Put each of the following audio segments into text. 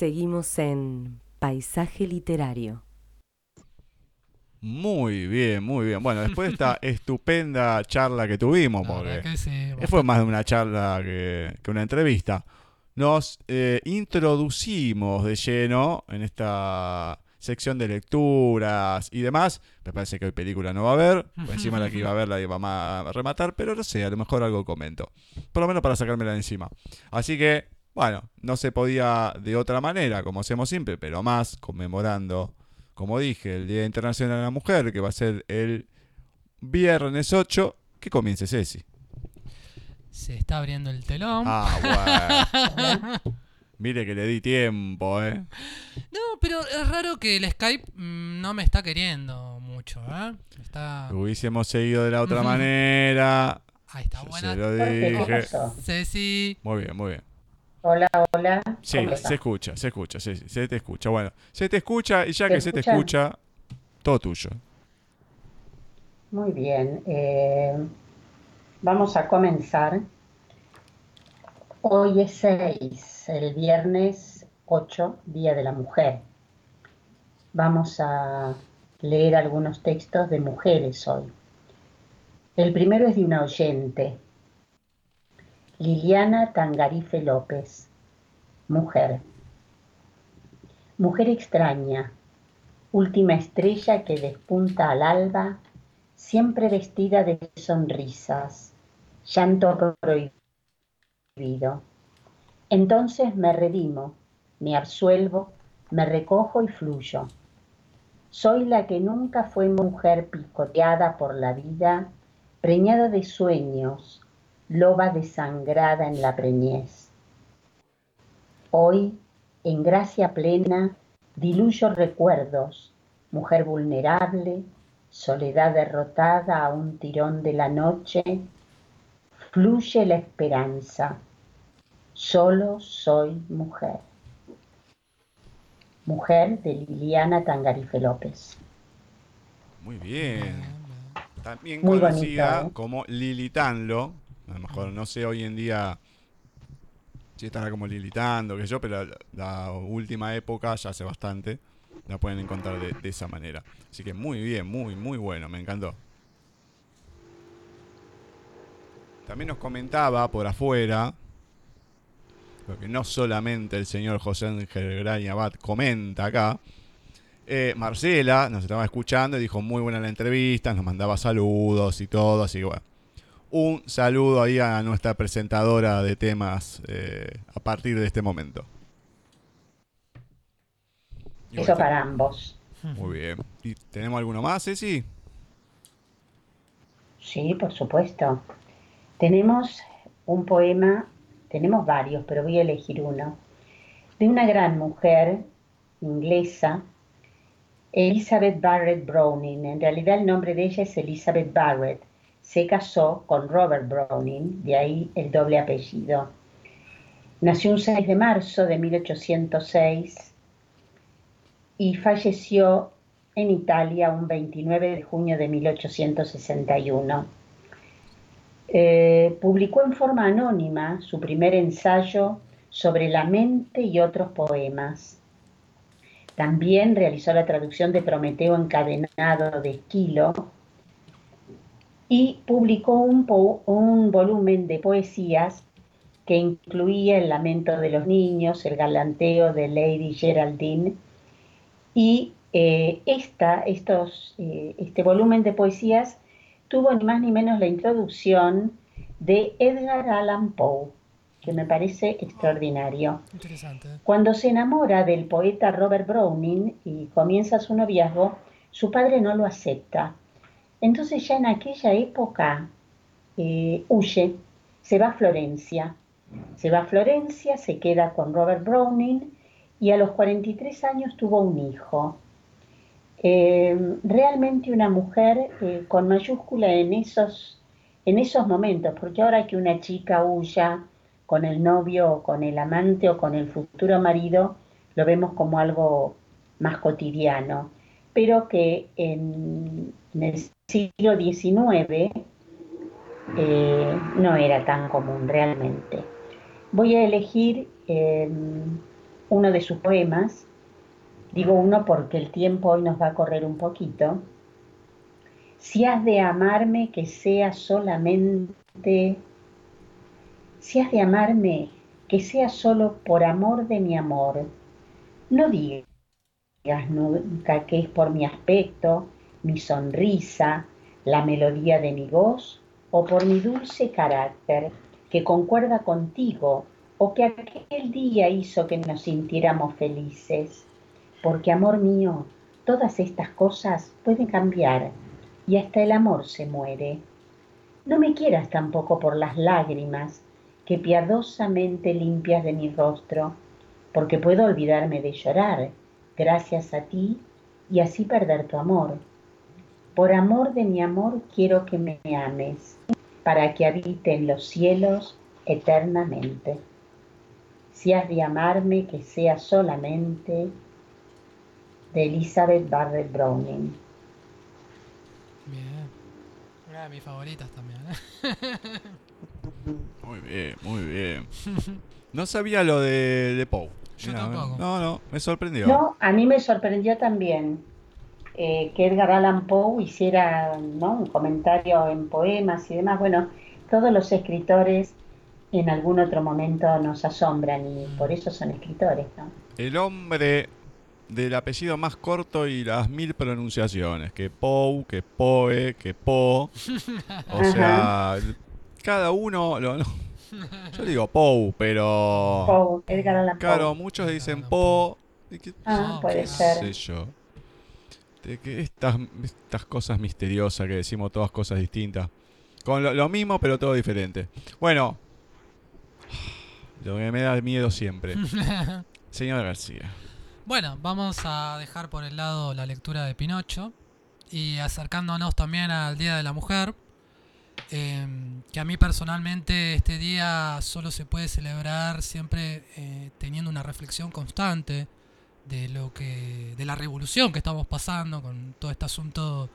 Seguimos en Paisaje Literario. Muy bien, muy bien. Bueno, después de esta estupenda charla que tuvimos, porque fue más de una charla que, una entrevista, nos eh, introducimos de lleno en esta sección de lecturas y demás. Me parece que hoy película no va a haber. encima la que iba a ver la iba a rematar, pero no sé, a lo mejor algo comento. Por lo menos para sacármela de encima. Así que, bueno, no se podía de otra manera, como hacemos siempre, pero más conmemorando como dije, el Día Internacional de la Mujer, que va a ser el viernes 8, que comience Ceci. Se está abriendo el telón. Ah, bueno. Mire que le di tiempo, ¿eh? No, pero es raro que el Skype mm, no me está queriendo mucho, ¿eh? Lo hubiésemos seguido de la otra manera. Ahí está, buena. Se lo dije. Ceci. Muy bien, muy bien. Hola, hola. Sí, se escucha, se escucha, se, se te escucha. Bueno, se te escucha y ya que se te escucha, todo tuyo. Muy bien. Eh, vamos a comenzar. Hoy es 6, el viernes 8, Día de la Mujer. Vamos a leer algunos textos de mujeres hoy. El primero es de una oyente, Liliana Tangarife López, mujer. Mujer extraña, última estrella que despunta al alba, siempre vestida de sonrisas, llanto prohibido. Entonces me redimo, me absuelvo, me recojo y fluyo. Soy la que nunca fue mujer picoteada por la vida, preñada de sueños, loba desangrada en la preñez. Hoy, en gracia plena, diluyo recuerdos, mujer vulnerable, soledad derrotada a un tirón de la noche, fluye la esperanza, solo soy mujer. Mujer de Liliana Tangarife López. Muy bien. También conocida ¿eh? como Lilitanlo, a lo mejor no sé hoy en día si estará como lilitando, que yo, pero la, última época, ya hace bastante, la pueden encontrar de, esa manera. Así que muy bien, muy, muy bueno, me encantó. También nos comentaba por afuera, porque no solamente el señor José Ángel Gran Abad comenta acá, eh, Marcela nos estaba escuchando y dijo muy buena la entrevista, nos mandaba saludos y todo, así que bueno, un saludo ahí a nuestra presentadora de temas eh, a partir de este momento. Eso para ambos. Muy bien. ¿Y tenemos alguno más, Ceci? Sí, por supuesto. Tenemos un poema, tenemos varios, pero voy a elegir uno, de una gran mujer inglesa, Elizabeth Barrett Browning. En realidad el nombre de ella es Elizabeth Barrett se casó con Robert Browning, de ahí el doble apellido. Nació un 6 de marzo de 1806 y falleció en Italia un 29 de junio de 1861. Eh, publicó en forma anónima su primer ensayo sobre la mente y otros poemas. También realizó la traducción de Prometeo encadenado de Esquilo, y publicó un, un volumen de poesías que incluía El lamento de los niños, El galanteo de Lady Geraldine y eh, esta, estos, eh, este volumen de poesías tuvo ni más ni menos la introducción de Edgar Allan Poe, que me parece extraordinario. Cuando se enamora del poeta Robert Browning y comienza su noviazgo, su padre no lo acepta entonces ya en aquella época eh, huye, se va a Florencia. Se va a Florencia, se queda con Robert Browning y a los 43 años tuvo un hijo. Eh, realmente una mujer eh, con mayúscula en esos, en esos momentos, porque ahora que una chica huya con el novio o con el amante o con el futuro marido, lo vemos como algo más cotidiano, pero que en, en el siglo XIX eh, no era tan común realmente. Voy a elegir em, uno de sus poemas, digo uno porque el tiempo hoy nos va a correr un poquito, si has de amarme que sea solamente, si has de amarme que sea solo por amor de mi amor, no digas nunca que es por mi aspecto, mi sonrisa, la melodía de mi voz o por mi dulce carácter que concuerda contigo o que aquel día hizo que nos sintiéramos felices. Porque, amor mío, todas estas cosas pueden cambiar y hasta el amor se muere. No me quieras tampoco por las lágrimas que piadosamente limpias de mi rostro, porque puedo olvidarme de llorar gracias a ti y así perder tu amor. Por amor de mi amor quiero que me ames, para que habite en los cielos eternamente. Si has de amarme, que sea solamente de Elizabeth Barrett Browning. Bien. Una de mis favoritas también. ¿eh? muy bien, muy bien. No sabía lo de, de Poe. Yo tampoco. No, no, me sorprendió. No, a mí me sorprendió también eh, que Edgar Allan Poe hiciera un comentario en poemas y demás. Bueno, todos los escritores en algún otro momento nos asombran y por eso son escritores. ¿no? El hombre del apellido más corto y las mil pronunciaciones, que Pou, que Poe, que Po. O sea, cada uno... Lo, yo digo Pou, pero... Poe, Edgar Allan Poe. Claro, muchos dicen Po. ah, puede ser. Sé yo. De que estas, estas cosas misteriosas que decimos todas cosas distintas. Con lo, lo mismo, pero todo diferente. Bueno, lo que me da miedo siempre. Señor García. Bueno, vamos a dejar por el lado la lectura de Pinocho y acercándonos también al Día de la Mujer, em, que a mí personalmente este día solo se puede celebrar siempre eh, teniendo una reflexión constante de lo que de la revolución que estamos pasando con todo este asunto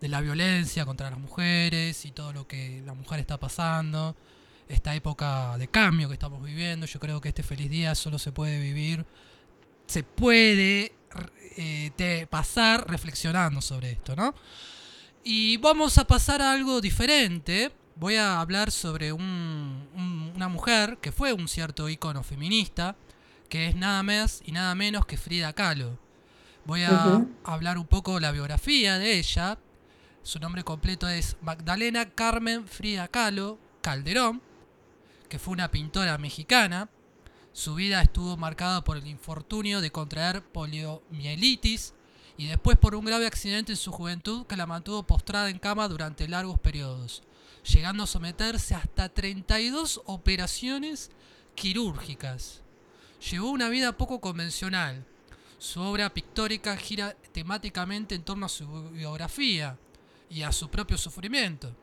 de la violencia contra las mujeres y todo lo que la mujer está pasando esta época de cambio que estamos viviendo. Yo creo que este feliz día solo se puede vivir, se puede eh, pasar reflexionando sobre esto, ¿no? Y vamos a pasar a algo diferente. Voy a hablar sobre una mujer que fue un cierto icono feminista, que es nada más y nada menos que Frida Kahlo. Voy a hablar un poco de la biografía de ella. Su nombre completo es Magdalena Carmen Frida Kahlo Calderón que fue una pintora mexicana. Su vida estuvo marcada por el infortunio de contraer poliomielitis y después por un grave accidente en su juventud que la mantuvo postrada en cama durante largos periodos, llegando a someterse hasta 32 operaciones quirúrgicas. Llevó una vida poco convencional. Su obra pictórica gira temáticamente en torno a su biografía y a su propio sufrimiento.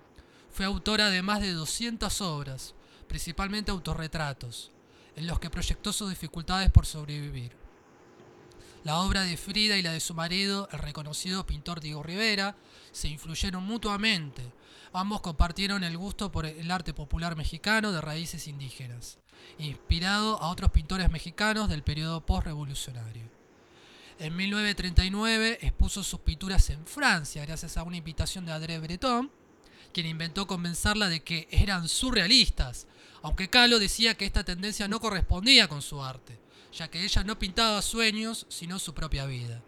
Fue autora de más de 200 obras, principalmente autorretratos, en los que proyectó sus dificultades por sobrevivir. La obra de Frida y la de su marido, el reconocido pintor Diego Rivera, se influyeron mutuamente. Ambos compartieron el gusto por el arte popular mexicano de raíces indígenas, inspirado a otros pintores mexicanos del periodo postrevolucionario. En 1939 expuso sus pinturas en Francia gracias a una invitación de André Breton, quien inventó convencerla de que eran surrealistas, aunque Kahlo decía que esta tendencia no correspondía con su arte, ya que ella no pintaba sueños, sino su propia vida.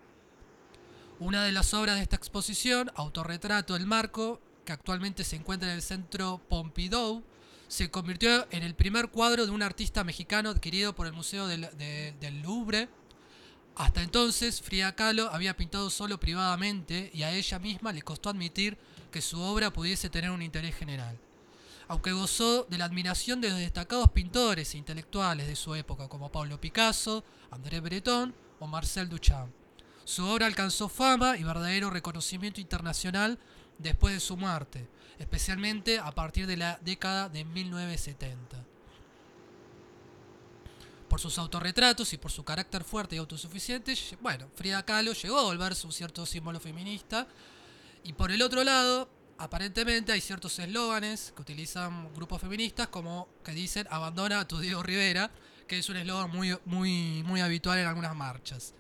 Una de las obras de esta exposición, Autorretrato del Marco, que actualmente se encuentra en el Centro Pompidou, se convirtió en el primer cuadro de un artista mexicano adquirido por el Museo del, Louvre. Hasta entonces, Frida Kahlo había pintado solo privadamente y a ella misma le costó admitir que su obra pudiese tener un interés general aunque gozó de la admiración de destacados pintores e intelectuales de su época como Pablo Picasso, André Breton o Marcel Duchamp. Su obra alcanzó fama y verdadero reconocimiento internacional después de su muerte, especialmente a partir de la década de 1970. Por sus autorretratos y por su carácter fuerte y autosuficiente, bueno, Frida Kahlo llegó a volverse un cierto símbolo feminista. Y por el otro lado, aparentemente hay ciertos eslóganes que utilizan grupos feministas como que dicen abandona a tu Diego Rivera, que es un eslogan muy, muy, muy habitual en algunas marchas.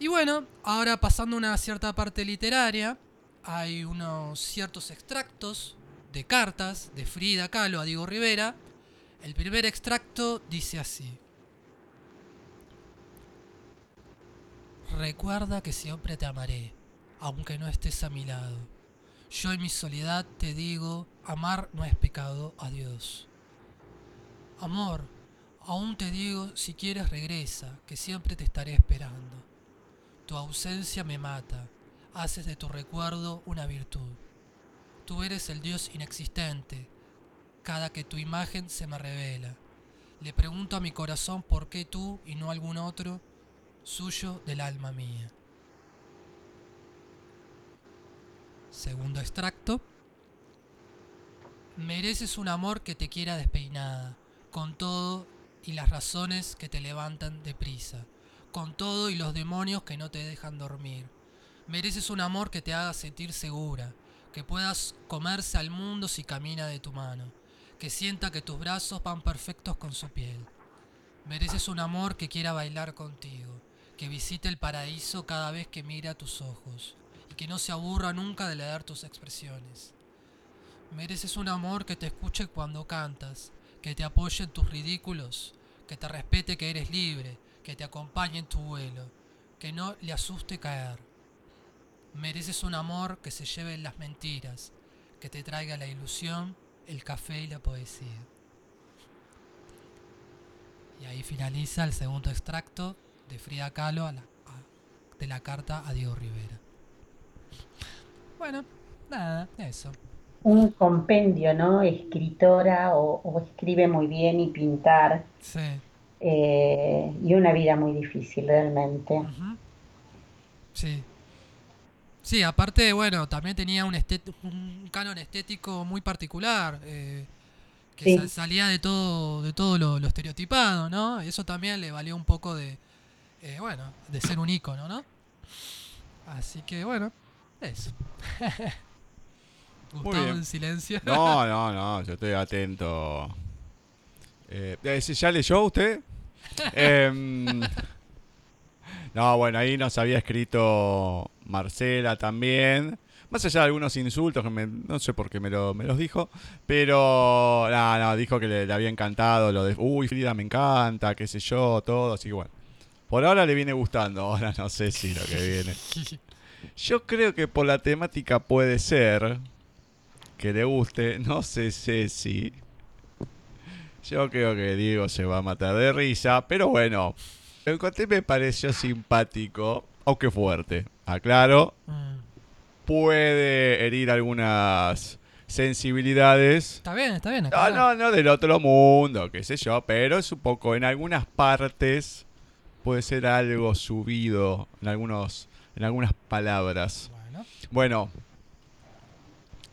Y bueno, ahora pasando a una cierta parte literaria, hay unos ciertos extractos de cartas de Frida Kahlo a Diego Rivera. El primer extracto dice así. Recuerda que siempre te amaré, aunque no estés a mi lado. Yo en mi soledad te digo, amar no es pecado, adiós. Amor, aún te digo, si quieres regresa, que siempre te estaré esperando. Tu ausencia me mata, haces de tu recuerdo una virtud. Tú eres el Dios inexistente, cada que tu imagen se me revela. Le pregunto a mi corazón por qué tú y no algún otro, suyo del alma mía. Segundo extracto. Mereces un amor que te quiera despeinada, con todo y las razones que te levantan deprisa, con todo y los demonios que no te dejan dormir. Mereces un amor que te haga sentir segura, que puedas comerse al mundo si camina de tu mano, que sienta que tus brazos van perfectos con su piel. Mereces un amor que quiera bailar contigo, que visite el paraíso cada vez que mira tus ojos y que no se aburra nunca de leer tus expresiones. Mereces un amor que te escuche cuando cantas, que te apoye en tus ridículos, que te respete que eres libre, que te acompañe en tu vuelo, que no le asuste caer. Mereces un amor que se lleve en las mentiras, que te traiga la ilusión, el café y la poesía. Y ahí finaliza el segundo extracto de Frida Kahlo de la carta a Diego Rivera. Bueno, nada, eso. Un compendio, ¿no? Escritora o, escribe muy bien y pintar. Sí. Eh, y una vida muy difícil realmente. Sí. Sí, aparte, bueno, también tenía un, un canon estético muy particular. Eh, que salía de todo de todo lo, lo, estereotipado, ¿no? Eso también le valió un poco de, eh, bueno, de ser un ícono, ¿no? Así que bueno, eso. Gustavo en silencio. No, no, no, yo estoy atento. Eh, ¿Ya leyó usted? No, bueno, ahí nos había escrito Marcela también. Más allá de algunos insultos que no sé por qué me, lo, me los dijo, pero no, no, dijo que le, le, había encantado lo de, uy, Frida me encanta, qué sé yo, todo, así que bueno. Por ahora le viene gustando, ahora no sé si lo que viene. Yo creo que por la temática puede ser que le guste, no sé, si. Yo creo que Diego se va a matar de risa, pero bueno, lo encontré me pareció simpático, aunque fuerte. Aclaro, mm. puede herir algunas sensibilidades. Está bien, está bien. No, no, no del otro mundo, qué sé yo, pero es un poco en algunas partes puede ser algo subido en, algunos, en algunas palabras. Bueno.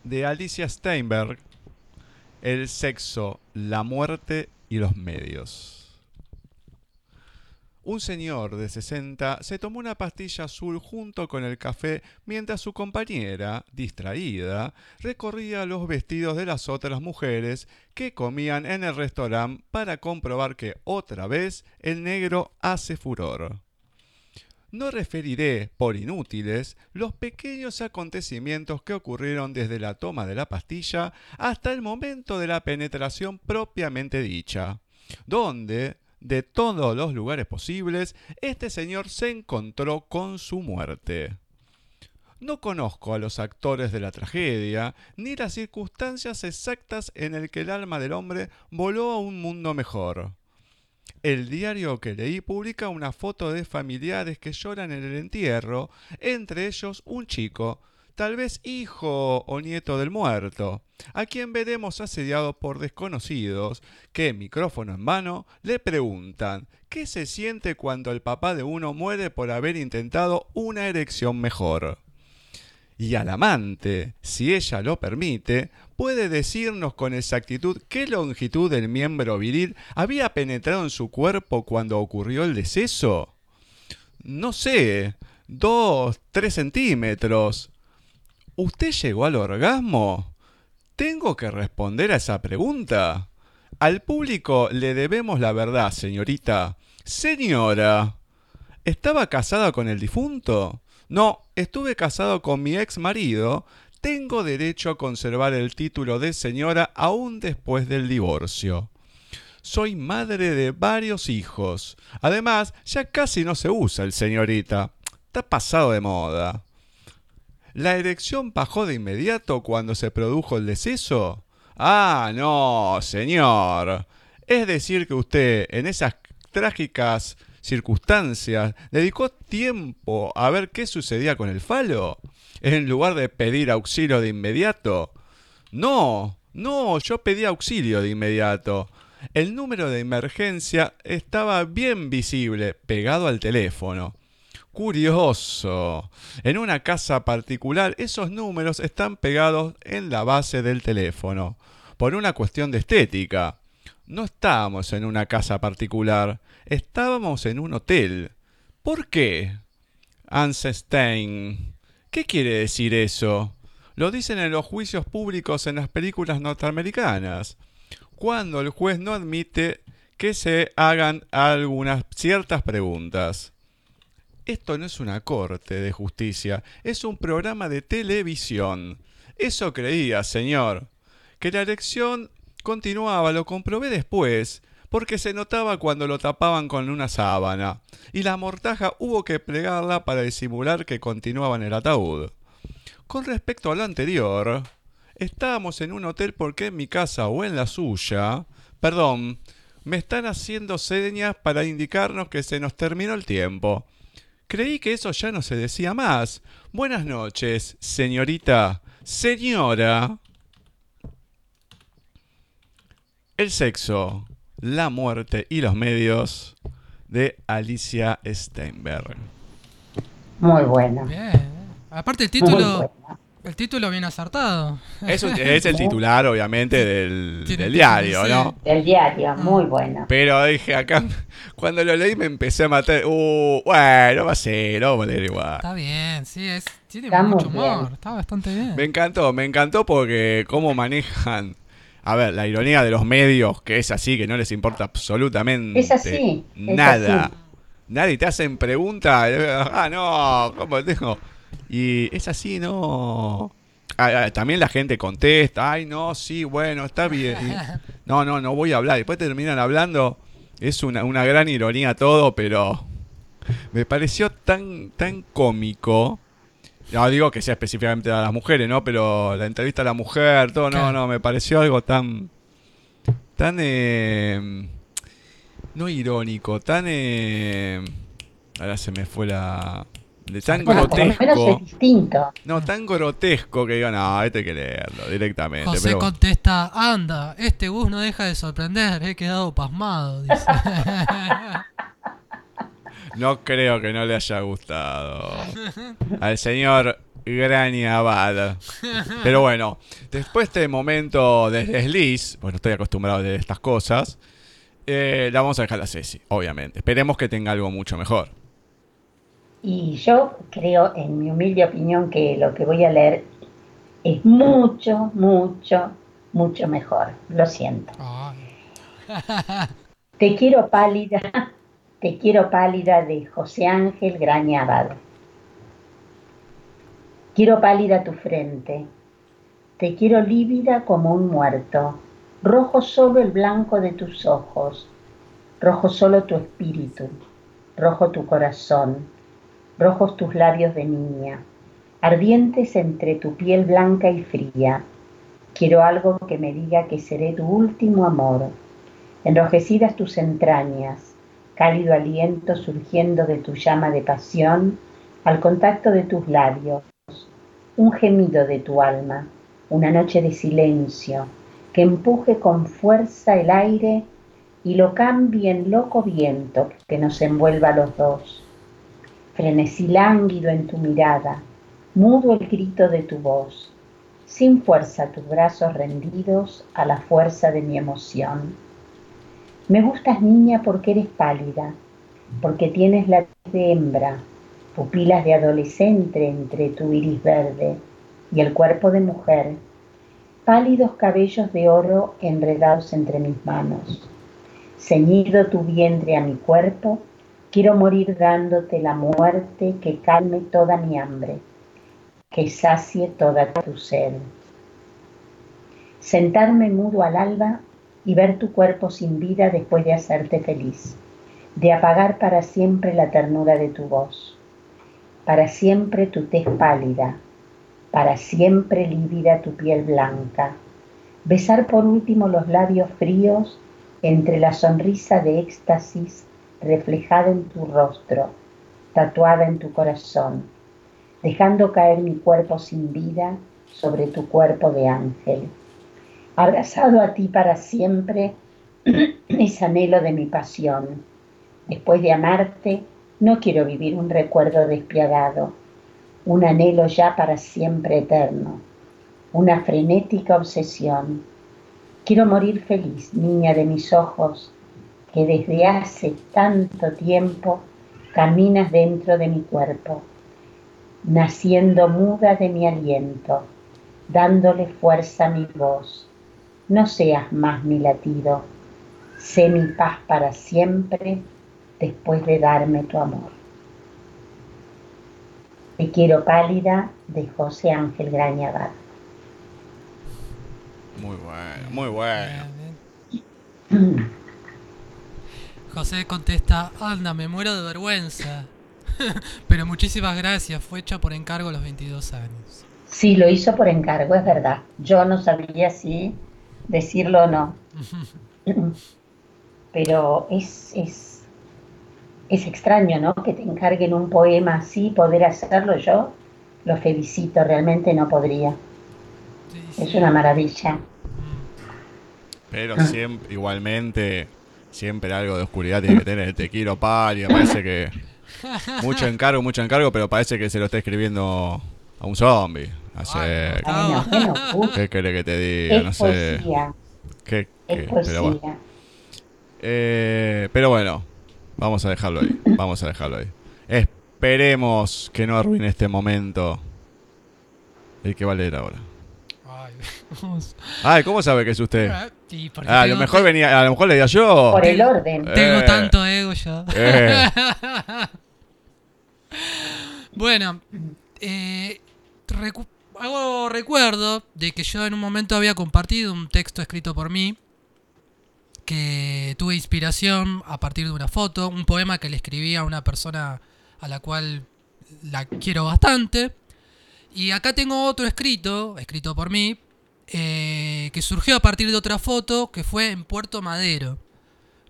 de Alicia Steinberg, el sexo, la muerte y los medios. Un señor de 60 se tomó una pastilla azul junto con el café mientras su compañera, distraída, recorría los vestidos de las otras mujeres que comían en el restaurante para comprobar que otra vez el negro hace furor. No referiré, por inútiles, los pequeños acontecimientos que ocurrieron desde la toma de la pastilla hasta el momento de la penetración propiamente dicha, donde, de todos los lugares posibles, este señor se encontró con su muerte. No conozco a los actores de la tragedia, ni las circunstancias exactas en el que el alma del hombre voló a un mundo mejor. El diario que leí publica una foto de familiares que lloran en el entierro, entre ellos un chico, tal vez hijo o nieto del muerto, a quien veremos asediado por desconocidos que, micrófono en mano, le preguntan qué se siente cuando el papá de uno muere por haber intentado una erección mejor. Y al amante, si ella lo permite, puede decirnos con exactitud qué longitud del miembro viril había penetrado en su cuerpo cuando ocurrió el deceso. No sé, dos, tres centímetros, ¿Usted llegó al orgasmo? ¿Tengo que responder a esa pregunta? Al público le debemos la verdad, señorita. Señora, ¿estaba casada con el difunto? No, estuve casado con mi ex marido. Tengo derecho a conservar el título de señora aún después del divorcio. Soy madre de varios hijos. Además, ya casi no se usa el señorita. Está pasado de moda. ¿La erección bajó de inmediato cuando se produjo el deceso? Ah, no, señor. Es decir, que usted en esas trágicas circunstancias dedicó tiempo a ver qué sucedía con el falo, en lugar de pedir auxilio de inmediato. No, no, yo pedí auxilio de inmediato. El número de emergencia estaba bien visible, pegado al teléfono. Curioso. En una casa particular esos números están pegados en la base del teléfono, por una cuestión de estética. No estábamos en una casa particular, estábamos en un hotel. ¿Por qué? Stein. ¿Qué quiere decir eso? Lo dicen en los juicios públicos en las películas norteamericanas, cuando el juez no admite que se hagan algunas ciertas preguntas. Esto no es una corte de justicia, es un programa de televisión. Eso creía, señor. Que la elección continuaba, lo comprobé después, porque se notaba cuando lo tapaban con una sábana, y la mortaja hubo que plegarla para disimular que continuaba en el ataúd. Con respecto a lo anterior, estábamos en un hotel porque en mi casa o en la suya, perdón, me están haciendo señas para indicarnos que se nos terminó el tiempo. Creí que eso ya no se decía más. Buenas noches, señorita. Señora. El sexo, la muerte y los medios de Alicia Steinberg. Muy buena. Bien. Aparte el título, el título bien acertado. Es, es el titular, obviamente, del, diario, ¿no? Del diario, muy bueno. Pero dije, acá, cuando lo leí me empecé a matar. Uh, bueno, va a ser, lo vamos a leer igual. Está bien, sí, es, tiene mucho humor, está bastante bien. Me encantó, me encantó porque cómo manejan... A ver, la ironía de los medios, que es así, que no les importa absolutamente es así, nada. Nadie te hacen preguntas. Ah, no, ¿cómo tengo? Y es así, ¿no? Ah, ah, también la gente contesta, ay, no, sí, bueno, está bien. no, no, no voy a hablar. Después terminan hablando. Es una, una gran ironía todo, pero me pareció tan, tan cómico. No digo que sea específicamente a las mujeres, ¿no? Pero la entrevista a la mujer, todo, no, no, me pareció algo tan. tan. Eh, no irónico, tan. Eh, ahora se me fue la tan grotesco. No, tan grotesco que digan, no, este hay que leerlo directamente. José contesta, anda, este bus no deja de sorprender, he quedado pasmado. no creo que no le haya gustado al señor Granny Abad. Pero bueno, después de este momento de desliz, bueno, estoy acostumbrado de estas cosas, eh, la vamos a dejar a Ceci, obviamente. Esperemos que tenga algo mucho mejor. Y yo creo, en mi humilde opinión, que lo que voy a leer es mucho, mucho, mucho mejor. Lo siento. te quiero pálida, te quiero pálida de José Ángel Grañabad. Quiero pálida tu frente, te quiero lívida como un muerto, rojo solo el blanco de tus ojos, rojo solo tu espíritu, rojo tu corazón rojos tus labios de niña, ardientes entre tu piel blanca y fría. Quiero algo que me diga que seré tu último amor, enrojecidas tus entrañas, cálido aliento surgiendo de tu llama de pasión al contacto de tus labios, un gemido de tu alma, una noche de silencio que empuje con fuerza el aire y lo cambie en loco viento que nos envuelva a los dos frenesí lánguido en tu mirada, mudo el grito de tu voz, sin fuerza tus brazos rendidos a la fuerza de mi emoción. Me gustas niña porque eres pálida, porque tienes la de hembra, pupilas de adolescente entre tu iris verde y el cuerpo de mujer. pálidos cabellos de oro enredados entre mis manos. Ceñido tu vientre a mi cuerpo, quiero morir dándote la muerte que calme toda mi hambre, que sacie toda tu sed. Sentarme mudo al alba y ver tu cuerpo sin vida después de hacerte feliz, de apagar para siempre la ternura de tu voz, para siempre tu tez pálida, para siempre lívida tu piel blanca, besar por último los labios fríos entre la sonrisa de éxtasis reflejada en tu rostro, tatuada en tu corazón, dejando caer mi cuerpo sin vida sobre tu cuerpo de ángel. Abrazado a ti para siempre es anhelo de mi pasión. Después de amarte, no quiero vivir un recuerdo despiadado un anhelo ya para siempre eterno, una frenética obsesión. Quiero morir feliz, niña de mis ojos, que desde hace tanto tiempo caminas dentro de mi cuerpo, naciendo muda de mi aliento, dándole fuerza a mi voz. No seas más mi latido, sé mi paz para siempre después de darme tu amor. Te quiero pálida de José Ángel Grañabat. Muy bueno, muy bueno. José contesta, anda, me muero de vergüenza. Pero muchísimas gracias, fue hecha por encargo a los 22 años. Sí, lo hizo por encargo, es verdad. Yo no sabía si decirlo o no. Pero es, es es extraño, ¿no? Que te encarguen un poema así, poder hacerlo yo, lo felicito, realmente no podría. Es una maravilla. Pero siempre, igualmente, siempre algo de oscuridad tiene que tener. Te quiero y parece que mucho encargo, mucho encargo, pero parece que se lo está escribiendo a un zombie. Hace, ¿Qué quiere que te diga? no sé. ¿Qué, Pero, bueno. Eh, pero bueno, Vamos a dejarlo ahí. Vamos a dejarlo ahí. Esperemos que no arruine este momento. El que va a leer ahora. Ay, ¿cómo sabe que es usted? Ah, a lo mejor venía, a lo mejor leía yo. Por el orden. Tengo eh. tanto ego yo. Eh. bueno, eh, hago recuerdo de que yo en un momento había compartido un texto escrito por mí que tuve inspiración a partir de una foto, un poema que le escribí a una persona a la cual la quiero bastante. Y acá tengo otro escrito, escrito por mí, eh, que surgió a partir de otra foto que fue en Puerto Madero.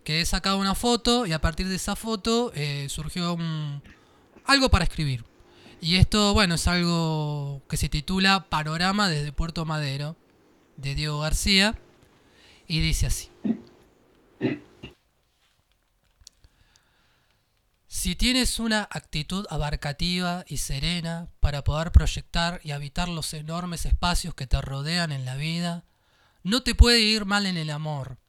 Que he sacado una foto y a partir de esa foto eh, surgió un, algo para escribir. Y esto, bueno, es algo que se titula Panorama desde Puerto Madero, de Diego García, y dice así. Si tienes una actitud abarcativa y serena para poder proyectar y habitar los enormes espacios que te rodean en la vida, no te puede ir mal en el amor.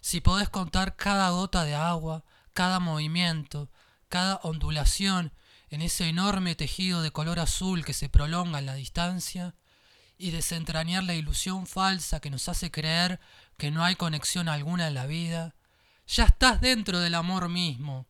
Si podés contar cada gota de agua, cada movimiento, cada ondulación en ese enorme tejido de color azul que se prolonga en la distancia, y desentrañar la ilusión falsa que nos hace creer que no hay conexión alguna en la vida, ya estás dentro del amor mismo.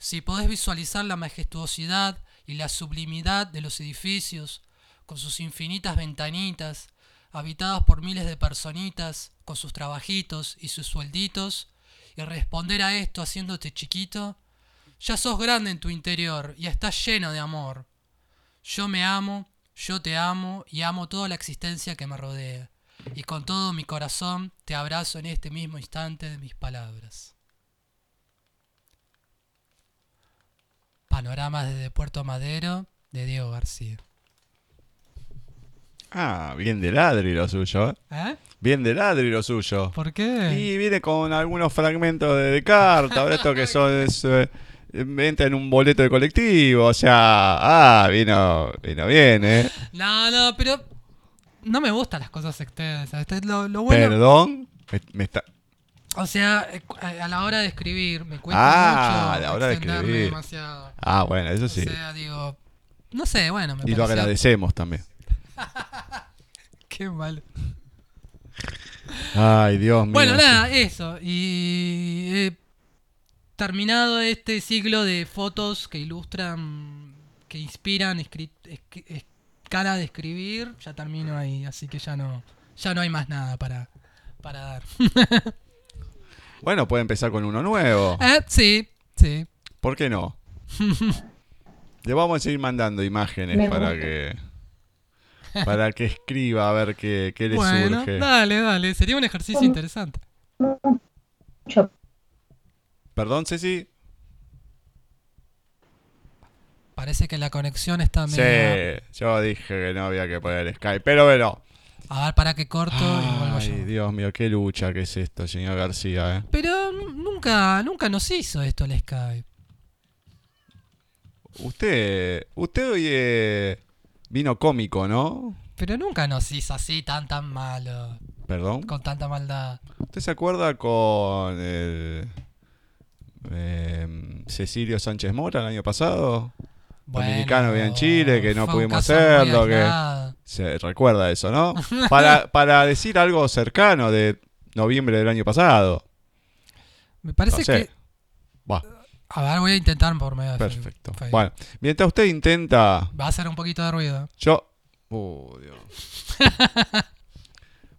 Si podés visualizar la majestuosidad y la sublimidad de los edificios, con sus infinitas ventanitas, habitadas por miles de personitas, con sus trabajitos y sus suelditos, y responder a esto haciéndote chiquito, ya sos grande en tu interior y estás lleno de amor. Yo me amo, yo te amo y amo toda la existencia que me rodea y con todo mi corazón te abrazo en este mismo instante de mis palabras. Panoramas desde Puerto Madero de Diego García. Ah, bien de ladri lo suyo. ¿eh? ¿Eh? Bien de ladri lo suyo. ¿Por qué? Y viene con algunos fragmentos de, carta, ahora esto que son... Es, eh, venta en un boleto de colectivo, o sea, ah, vino, vino bien, ¿eh? No, no, pero no me gustan las cosas extensas. Lo, lo bueno... Perdón, me, está... O sea, eh, a la hora de escribir me cuesta ah, mucho a la hora de escribir. demasiado. Ah, bueno, eso sí. O sea, digo, no sé, bueno, Y lo agradecemos también. Qué mal. Ay, Dios mío. Bueno, nada, eso. Y he terminado este ciclo de fotos que ilustran, que inspiran escala de escribir. Ya termino ahí, así que ya no, ya no hay más nada para, para dar. bueno, puede empezar con uno nuevo. Eh, sí, sí. ¿Por qué no? Le vamos a seguir mandando imágenes para que para que escriba a ver qué, qué le bueno, Dale, dale, sería un ejercicio interesante. Perdón, Ceci. Parece que la conexión está medio. Sí, yo dije que no había que poner Skype, pero bueno. A ver, para que corto y vuelvo Ay, Dios mío, qué lucha que es esto, señor García. ¿eh? Pero nunca, nunca nos hizo esto el Skype. Usted, usted hoy vino cómico, ¿no? Pero nunca nos hizo así tan tan malo. ¿Perdón? Con tanta maldad. ¿Usted se acuerda con el em, Cecilio Sánchez Mora el año pasado? Dominicano bien en Chile, que no pudimos hacerlo, que se recuerda eso, ¿no? para, para decir algo cercano de noviembre del año pasado. Me parece que a ver, voy a intentar por medio de Perfecto. Bueno, mientras usted intenta. Va a hacer un poquito de ruido. Yo. Uh, Dios.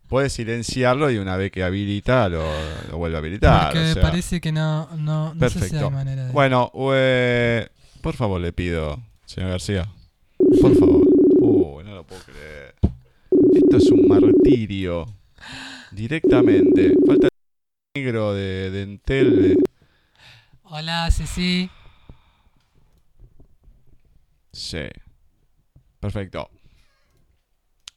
Puede silenciarlo y una vez que habilita lo, vuelve a habilitar. Porque parece que no, no, Perfecto. manera de... Bueno, eh, por favor le pido, señor García. Por favor. Uh, no lo puedo creer. Esto es un martirio. Directamente. Falta el negro de, de Entel. Hola, Ceci. Sí. Perfecto.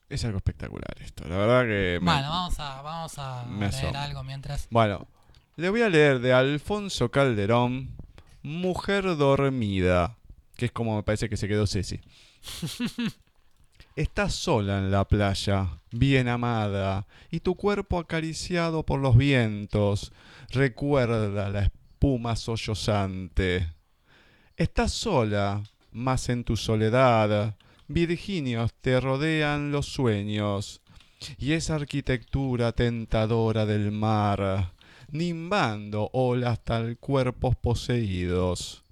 Es algo espectacular esto. La verdad que. Bueno, vamos a, vamos a leer algo mientras. Bueno, le voy a leer de Alfonso Calderón, Mujer Dormida. Que es como me parece que se quedó Ceci. Estás sola en la playa, bien amada, y tu cuerpo acariciado por los vientos recuerda la espuma sollozante. Estás sola, mas en tu soledad, Virginios te rodean los sueños, y esa arquitectura tentadora del mar, nimbando olas tal cuerpos poseídos.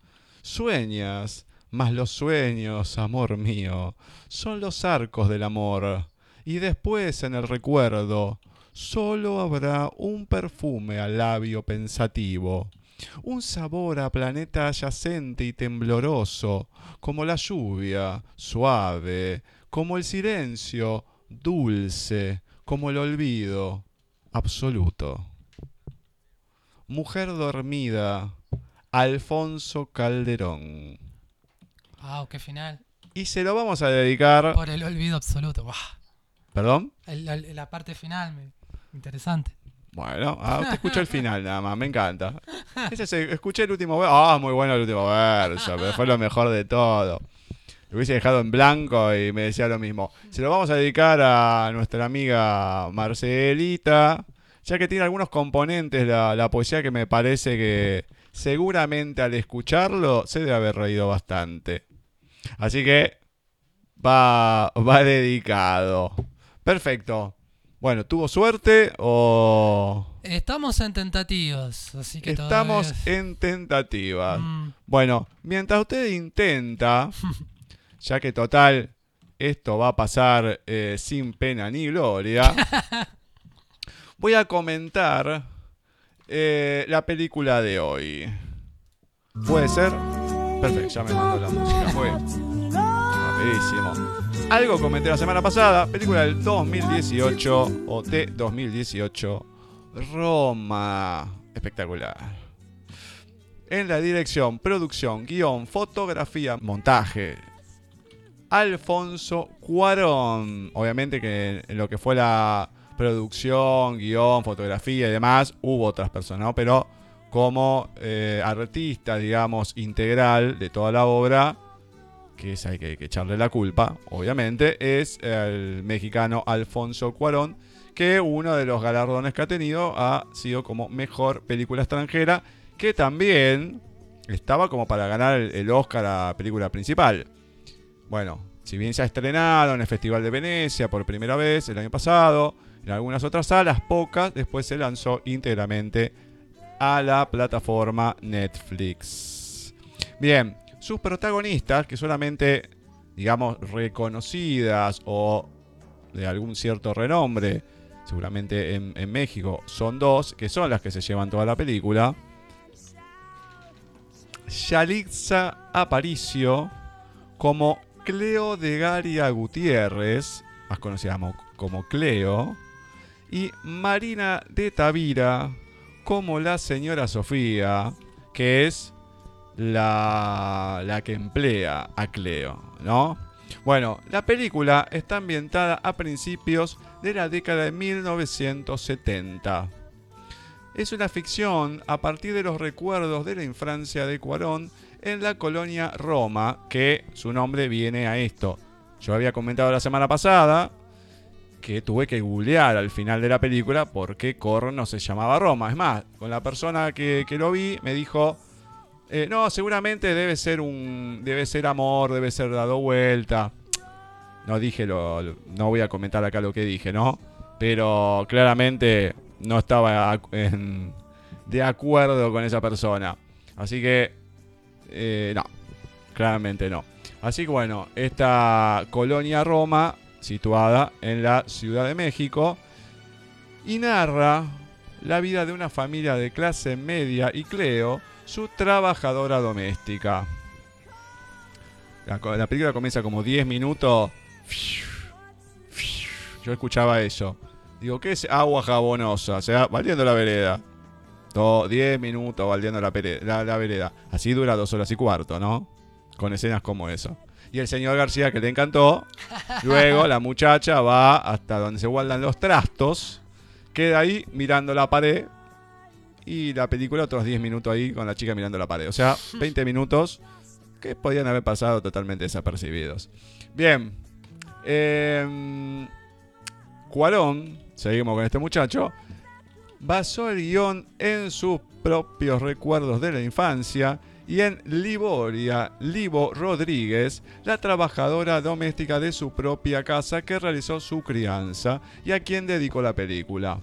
Sueñas, mas los sueños, amor mío, son los arcos del amor, y después en el recuerdo solo habrá un perfume al labio pensativo un sabor a planeta adyacente y tembloroso, como la lluvia, suave, como el silencio, dulce, como el olvido, absoluto. Mujer dormida, Alfonso Calderón. Wow, qué final. Y se lo vamos a dedicar. Por el olvido absoluto. ¿Perdón? la, parte final, interesante. Bueno, ah, usted escuchó el final nada más, me encanta. escuché el último verso. Ah, muy bueno el último verso, pero fue lo mejor de todo. Lo hubiese dejado en blanco y me decía lo mismo. Se lo vamos a dedicar a nuestra amiga Marcelita, ya que tiene algunos componentes la, la poesía que me parece que seguramente al escucharlo se debe haber reído bastante. Así que va, va dedicado. Perfecto. Bueno, ¿tuvo suerte o...? Estamos en tentativas, así que Estamos en tentativas. Mm. Bueno, mientras usted intenta, ya que total, esto va a pasar eh, sin pena ni gloria, voy a comentar eh, la película de hoy. ¿Puede ser? Perfecto, ya me mandó la música. Fue rapidísimo. Algo comenté la semana pasada, película del 2018 o de 2018, Roma. Espectacular. En la dirección, producción, guion, fotografía, montaje. Alfonso Cuarón. Obviamente que en lo que fue la producción, guion, fotografía y demás, hubo otras personas. Pero como eh, artista, digamos, integral de toda la obra, que es hay que, echarle la culpa, obviamente, es el mexicano Alfonso Cuarón, que uno de los galardones que ha tenido ha sido como mejor película extranjera, que también estaba como para ganar el, Oscar a película principal. Bueno, si bien se ha estrenado en el Festival de Venecia por primera vez el año pasado, en algunas otras salas, pocas, después se lanzó íntegramente a la plataforma Netflix. Bien, sus protagonistas, que solamente, digamos, reconocidas o de algún cierto renombre, seguramente en, México, son dos, que son las que se llevan toda la película. Yalitza Aparicio como Cleo de Garia Gutiérrez, más conocida como Cleo, y Marina de Tavira como la señora Sofía, que es la, la que emplea a Cleo, ¿no? Bueno, la película está ambientada a principios de la década de 1970. Es una ficción a partir de los recuerdos de la infancia de Cuarón en la colonia Roma, que su nombre viene a esto. Yo había comentado la semana pasada que tuve que googlear al final de la película porque Corro no se llamaba Roma. Es más, con la persona que, lo vi me dijo, eh, no, seguramente debe ser un, debe ser amor, debe ser dado vuelta. No dije lo, no voy a comentar acá lo que dije, ¿no? Pero claramente no estaba de acuerdo con esa persona. Así que, eh, no, claramente no. Así que bueno, esta colonia Roma, situada en la Ciudad de México, y narra la vida de una familia de clase media y Cleo, su trabajadora doméstica. La, la película comienza como 10 minutos. Yo escuchaba eso. Digo, ¿qué es agua jabonosa? O sea, valiendo la vereda. 10 minutos valiendo la, vereda. Así dura dos horas y cuarto, ¿no? Con escenas como eso. Y el señor García, que le encantó. Luego la muchacha va hasta donde se guardan los trastos. Queda ahí mirando la pared. Y la película otros 10 minutos ahí con la chica mirando la pared. O sea, 20 minutos que podían haber pasado totalmente desapercibidos. Bien. Eh, Cuarón seguimos con este muchacho, basó el guion en sus propios recuerdos de la infancia y en Liboria Libo Rodríguez, la trabajadora doméstica de su propia casa que realizó su crianza y a quien dedicó la película.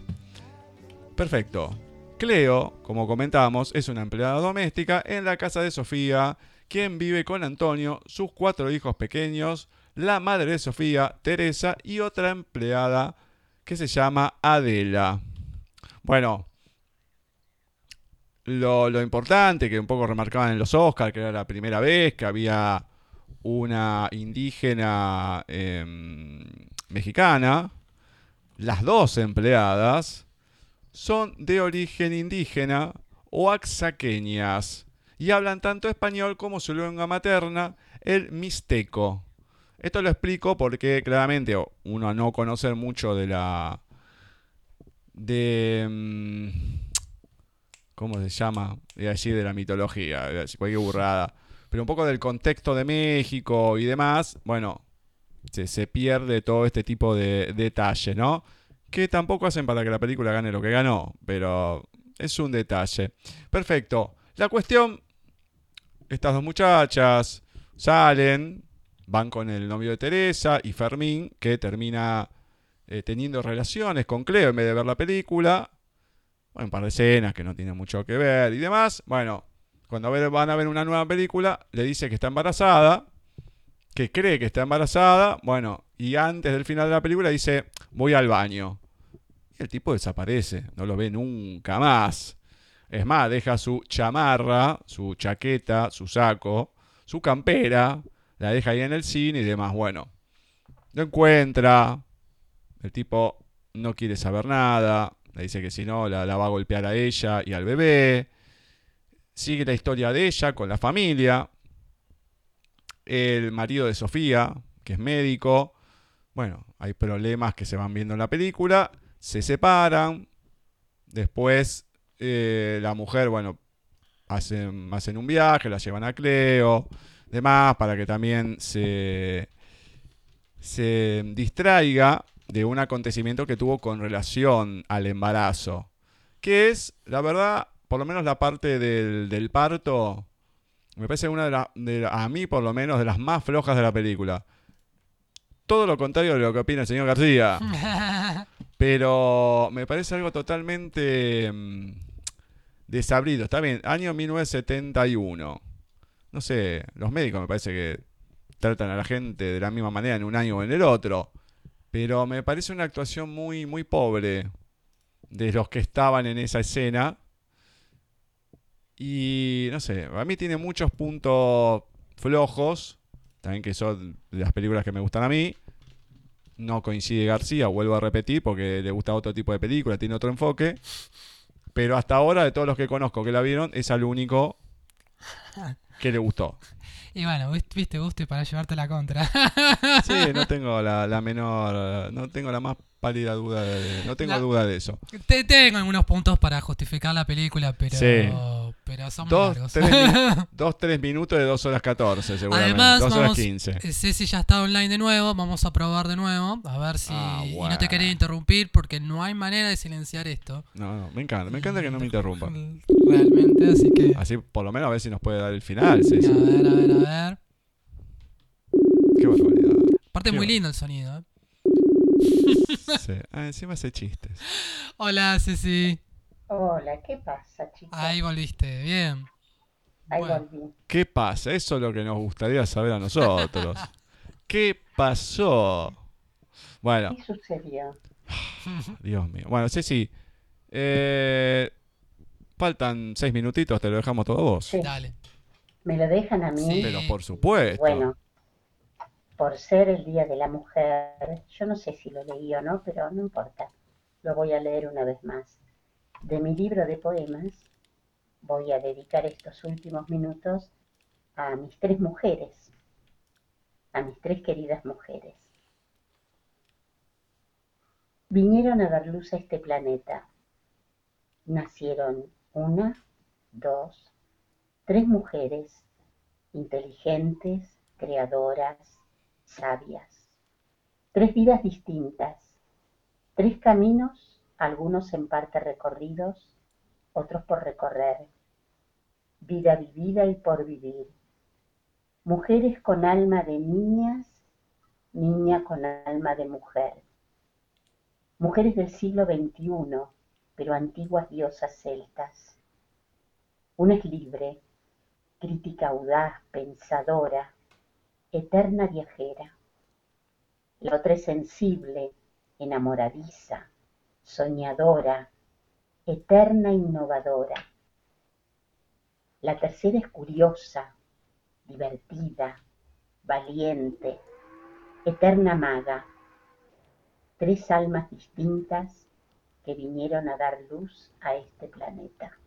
Perfecto. Cleo, como comentamos, es una empleada doméstica en la casa de Sofía, quien vive con Antonio, sus cuatro hijos pequeños, la madre de Sofía, Teresa y otra empleada que se llama Adela. Bueno, lo, importante que un poco remarcaban en los Oscars, que era la primera vez que había una indígena em, mexicana, las dos empleadas son de origen indígena o axaqueñas y hablan tanto español como su lengua materna, el mixteco. Esto lo explico porque claramente uno no conocer mucho de la... de... ¿Cómo se llama? De allí de la mitología, cualquier burrada. Pero un poco del contexto de México y demás, bueno, se, pierde todo este tipo de detalles, ¿no? Que tampoco hacen para que la película gane lo que ganó, pero es un detalle. Perfecto. La cuestión, estas dos muchachas salen, van con el novio de Teresa y Fermín, que termina eh, teniendo relaciones con Cleo en vez de ver la película. Bueno, un par de escenas que no tienen mucho que ver y demás. Bueno, cuando van a ver una nueva película, le dice que está embarazada, que cree que está embarazada. Bueno, y antes del final de la película dice, voy al baño. Y el tipo desaparece, no lo ve nunca más. Es más, deja su chamarra, su chaqueta, su saco, su campera la deja ahí en el cine y demás. Bueno, lo encuentra, el tipo no quiere saber nada, dice que si no la, va a golpear a ella y al bebé. Sigue la historia de ella con la familia. El marido de Sofía, que es médico. Bueno, hay problemas que se van viendo en la película. Se separan. Después eh, la mujer, bueno, hacen, hacen un viaje, la llevan a Cleo demás, para que también se, se distraiga de un acontecimiento que tuvo con relación al embarazo. Que es, la verdad, por lo menos la parte del, parto, me parece una de las, a mí por lo menos, de las más flojas de la película. todo lo contrario de lo que opina el señor García. Pero me parece algo totalmente mm, desabrido. Está bien, año 1971. No sé, los médicos me parece que tratan a la gente de la misma manera en un año o en el otro. Pero me parece una actuación muy, muy pobre de los que estaban en esa escena. Y no sé, a mí tiene muchos puntos flojos, también que son las películas que me gustan a mí. No coincide García, vuelvo a repetir, porque le gusta otro tipo de película, tiene otro enfoque. Pero hasta ahora, de todos los que conozco que la vieron, es al único que le gustó. Y bueno, viste, guste para llevarte la contra. sí, no tengo la, la menor, no tengo la más pálida duda, de, no tengo duda de eso. Te, tengo algunos puntos para justificar la película, pero, pero son dos, largos. Tres, dos, tres minutos de dos horas catorce, seguramente. Además, dos horas quince. Eh, Ceci ya está online de nuevo, vamos a probar de nuevo, a ver si... Ah, y no te quería interrumpir porque no hay manera de silenciar esto. No, no, me encanta, me encanta que no me interrumpa. Realmente, así que... Así por lo menos a ver si nos puede dar el final, Ceci. A ver, a ver, a ver. Qué barbaridad. Aparte muy lindo el sonido, ¿eh? Sí. Ah, encima hace chistes. Hola, Ceci. Hola, ¿qué pasa, chicos? Ahí volviste, bien. Ahí volví. ¿Qué pasa? Eso es lo que nos gustaría saber a nosotros. ¿Qué pasó? Bueno. ¿Qué sucedió? Dios mío. Bueno, Ceci, eh, faltan seis minutitos, te lo dejamos todo vos. Sí. Dale. ¿Me lo dejan a mí? Pero por supuesto. Bueno, por ser el Día de la Mujer, yo no sé si lo leí o no, pero no importa, lo voy a leer una vez más. De mi libro de poemas voy a dedicar estos últimos minutos a mis tres mujeres, a mis tres queridas mujeres. Vinieron a dar luz a este planeta. Nacieron una, dos, tres mujeres inteligentes, creadoras, sabias. Tres vidas distintas, tres caminos, algunos en parte recorridos, otros por recorrer. Vida vivida y por vivir. Mujeres con alma de niñas, niña con alma de mujer. Mujeres del siglo XXI, pero antiguas diosas celtas. Una es libre, crítica audaz, pensadora, eterna viajera. La otra es sensible, enamoradiza, soñadora, eterna innovadora. La tercera es curiosa, divertida, valiente, eterna maga. Tres almas distintas que vinieron a dar luz a este planeta.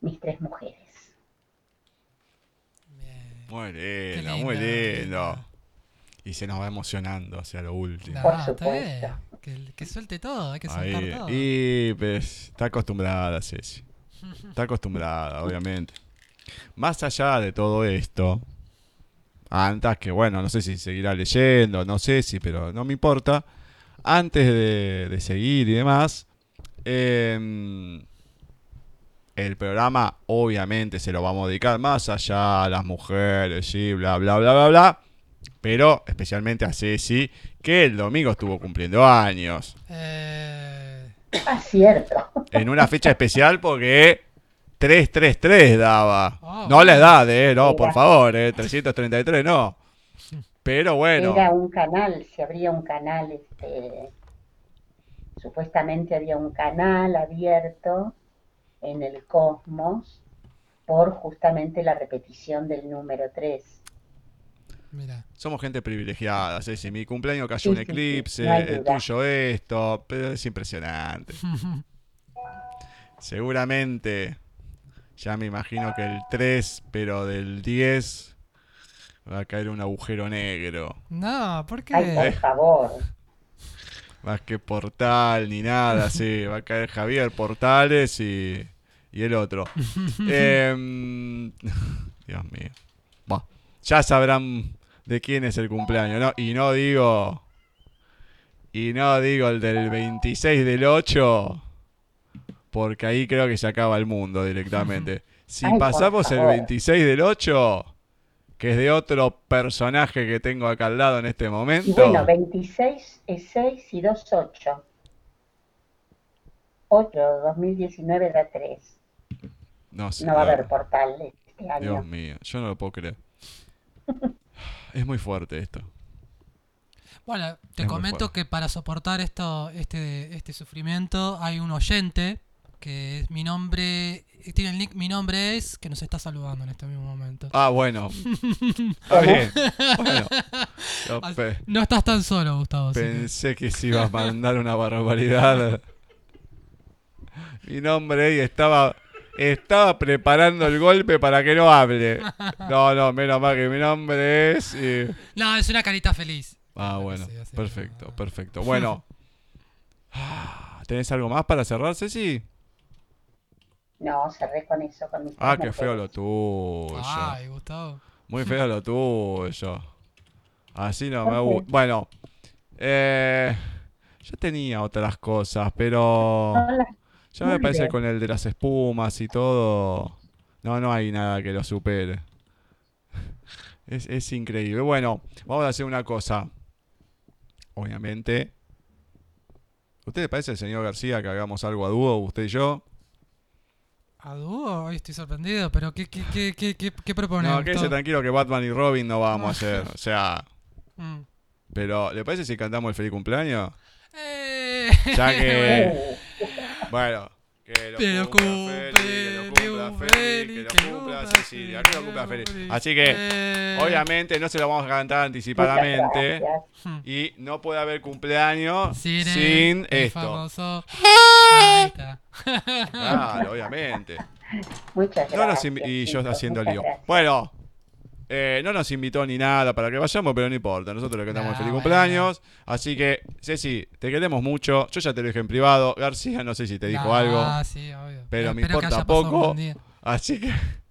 Mis tres mujeres. Muy lindo, muy lindo. Y se nos va emocionando hacia lo último. Que, suelte todo, hay que soltar todo. Y pues, está acostumbrada, Ceci. Está acostumbrada, obviamente. Más allá de todo esto, antes que, bueno, no sé si seguirá leyendo, no sé si, pero no me importa. Antes de, de seguir y demás, eh, el programa obviamente se lo vamos a dedicar más allá a las mujeres, sí, bla, bla, bla, bla, bla. Pero especialmente a Ceci, que el domingo estuvo cumpliendo años. Eh... Ah, cierto. En una fecha especial porque 333 daba. Oh, no la edad, eh, no, por favor, eh, 333 no. Pero bueno. Era un canal, se abría un canal, este, supuestamente había un canal abierto en el cosmos por justamente la repetición del número 3. Mira. Somos gente privilegiada, Si Mi cumpleaños cayó un eclipse, el tuyo esto, pero es impresionante. Seguramente, ya me imagino que el 3, pero del 10 va a caer un agujero negro. No, ¿por qué? Ay, por favor. Más que portal ni nada, sí. Va a caer Javier Portales y y el otro. Em, Dios mío. ya sabrán de quién es el cumpleaños, ¿no? Y no digo. Y no digo el del 26 del 8. Porque ahí creo que se acaba el mundo directamente. Si pasamos el 26 del 8, que es de otro personaje que tengo acá al lado en este momento. bueno, 26 es 6 y 2, 8. 8, 2019 da 3. No, va a haber portal este año. Dios mío, yo no lo puedo creer. es muy fuerte esto. Bueno, te comento que para soportar esto, este, este sufrimiento hay un oyente que es mi nombre, tiene el nick, mi nombre es, que nos está saludando en este mismo momento. Ah, bueno. Está bien. Bueno. No, estás tan solo, Gustavo. Pensé que... se iba a mandar una barbaridad. mi nombre y estaba estaba preparando el golpe para que no hable. No, no, menos mal que mi nombre es. No, es una carita feliz. Ah, bueno. perfecto, perfecto. Bueno. ¿Tenés algo más para cerrar, Ceci? No, cerré con eso, con mis Ah, qué feo lo tuyo. Ay, Gustavo. Muy feo lo tuyo. Así no me gusta. Bueno, eh, yo tenía otras cosas, pero ya me parece que con el de las espumas y todo, no, no hay nada que lo supere. Es, es increíble. Bueno, vamos a hacer una cosa obviamente. ¿Usted le parece, señor García, que hagamos algo a dúo, usted y yo? ¿A dúo? Hoy estoy sorprendido, pero ¿qué, qué, qué, qué, qué propone? No, quédese tranquilo que Batman y Robin no vamos a hacer. O sea. Mm. Pero, ¿le parece si cantamos el feliz cumpleaños? Eh. Ya que. bueno, que lo cumpla feliz, que lo cumpla feliz, que lo cumpla Cecilia, que lo cumpla feliz. Así que, obviamente, no se lo vamos a cantar anticipadamente. Y no puede haber cumpleaños sin, esto. Claro, obviamente. Muchas gracias. y yo haciendo lío. Bueno, eh, no nos invitó ni nada para que vayamos, pero no importa. Nosotros le cantamos el feliz cumpleaños. Así que, Ceci, te queremos mucho. Yo ya te lo dije en privado. García, no sé si te dijo algo. Sí, obvio. Pero me importa poco. Así que.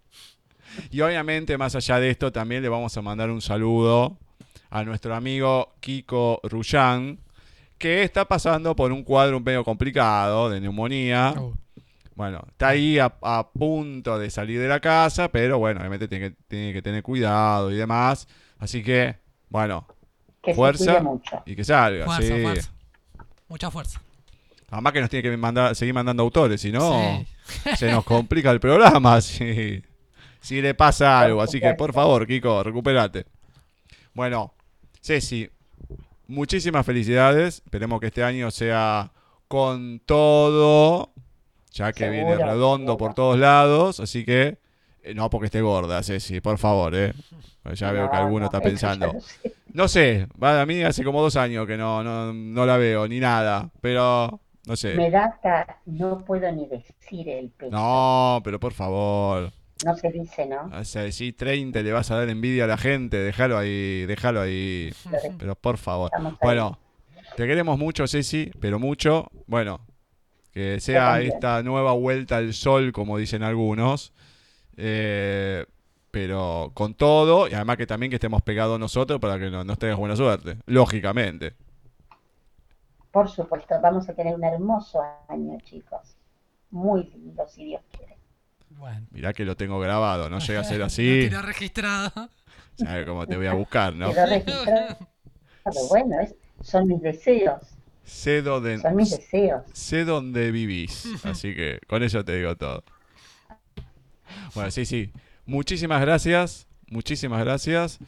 Y obviamente, más allá de esto, también le vamos a mandar un saludo a nuestro amigo Kiko Rullán, que está pasando por un cuadro un medio complicado de neumonía. Oh. Bueno, está ahí a, punto de salir de la casa, pero bueno, obviamente tiene que, tiene que tener cuidado y demás. Así que, bueno, fuerza y que salga. Mucha fuerza. Además que nos tiene que mandar, seguir mandando autores, si no, se nos complica el programa si, si le pasa algo. Así que, por favor, Kiko, recupérate. Bueno, Ceci, muchísimas felicidades. Esperemos que este año sea con todo ya que viene redondo por todos lados, así que eh, no porque esté gorda, Ceci, por favor, ¿eh? Ya veo que alguno está pensando. No sé, a mí hace como dos años que no, no, la veo, ni nada, pero no sé. Me da hasta, no puedo ni decir el peso. No, pero por favor. No se dice, ¿no? O sea, si 30 le vas a dar envidia a la gente, déjalo ahí, déjalo ahí. Pero por favor. Bueno, te queremos mucho, Ceci, pero mucho. Bueno, que sea esta nueva vuelta al sol, como dicen algunos. Eh, pero con todo, y además que también que estemos pegados nosotros para que no, nos tengas buena suerte, lógicamente. Por supuesto, vamos a tener un hermoso año, chicos. Muy lindo, si Dios quiere. Bueno. Mirá que lo tengo grabado, no llega a ser así. Lo registrado. ¿Sabes cómo te voy a buscar, no? registrado. Pero bueno, son mis deseos. Sé dónde, Son mis deseos. Sé dónde vivís. Así que con eso te digo todo. Bueno, sí, sí. Muchísimas gracias. Muchísimas gracias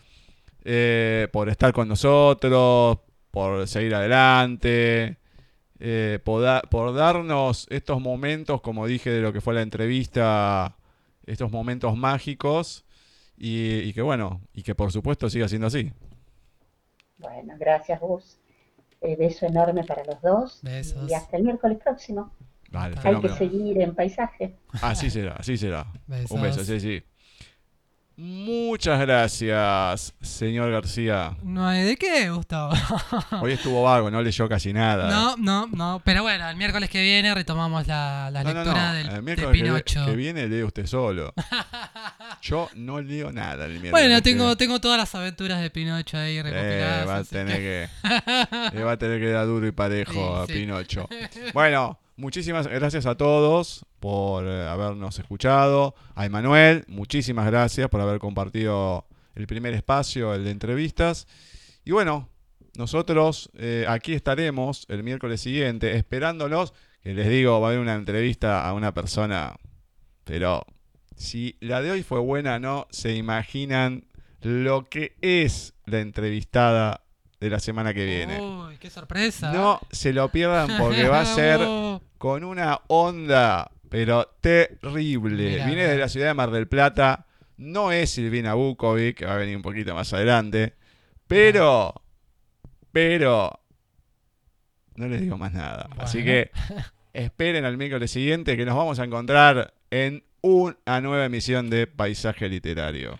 eh, por estar con nosotros, por seguir adelante, eh, por, darnos estos momentos, como dije, de lo que fue la entrevista, estos momentos mágicos. Y, y que bueno, y que por supuesto siga siendo así. Bueno, gracias, Gus. Eh, beso enorme para los dos. Y hasta el miércoles próximo. Hay que seguir en paisaje. Así será, así será. Un beso, sí, sí. Muchas gracias, señor García. No hay de qué, Gustavo. Hoy estuvo vago, no leyó casi nada. No, no, no. Pero bueno, el miércoles que viene retomamos la, lectura del el miércoles de Pinocho. Que, que, viene lee usted solo. Yo no leo nada el miércoles. Bueno, tengo, tengo todas las aventuras de Pinocho ahí recopiladas. Eh, va, a tener que... va a tener que dar duro y parejo a Pinocho. Bueno, muchísimas gracias a todos por eh, habernos escuchado. A Emanuel, muchísimas gracias por haber compartido el primer espacio, el de entrevistas. Y bueno, nosotros eh, aquí estaremos el miércoles siguiente esperándolos. Que les digo, va a haber una entrevista a una persona, pero si la de hoy fue buena, no se imaginan lo que es la entrevistada de la semana que viene. Uy, qué sorpresa. No se lo pierdan porque va a ser con una onda, pero terrible. Viene de la ciudad de Mar del Plata. No es Silvina Bukovic, que va a venir un poquito más adelante. Pero, pero, no les digo más nada. Así que esperen al miércoles siguiente que nos vamos a encontrar en una nueva emisión de Paisaje Literario.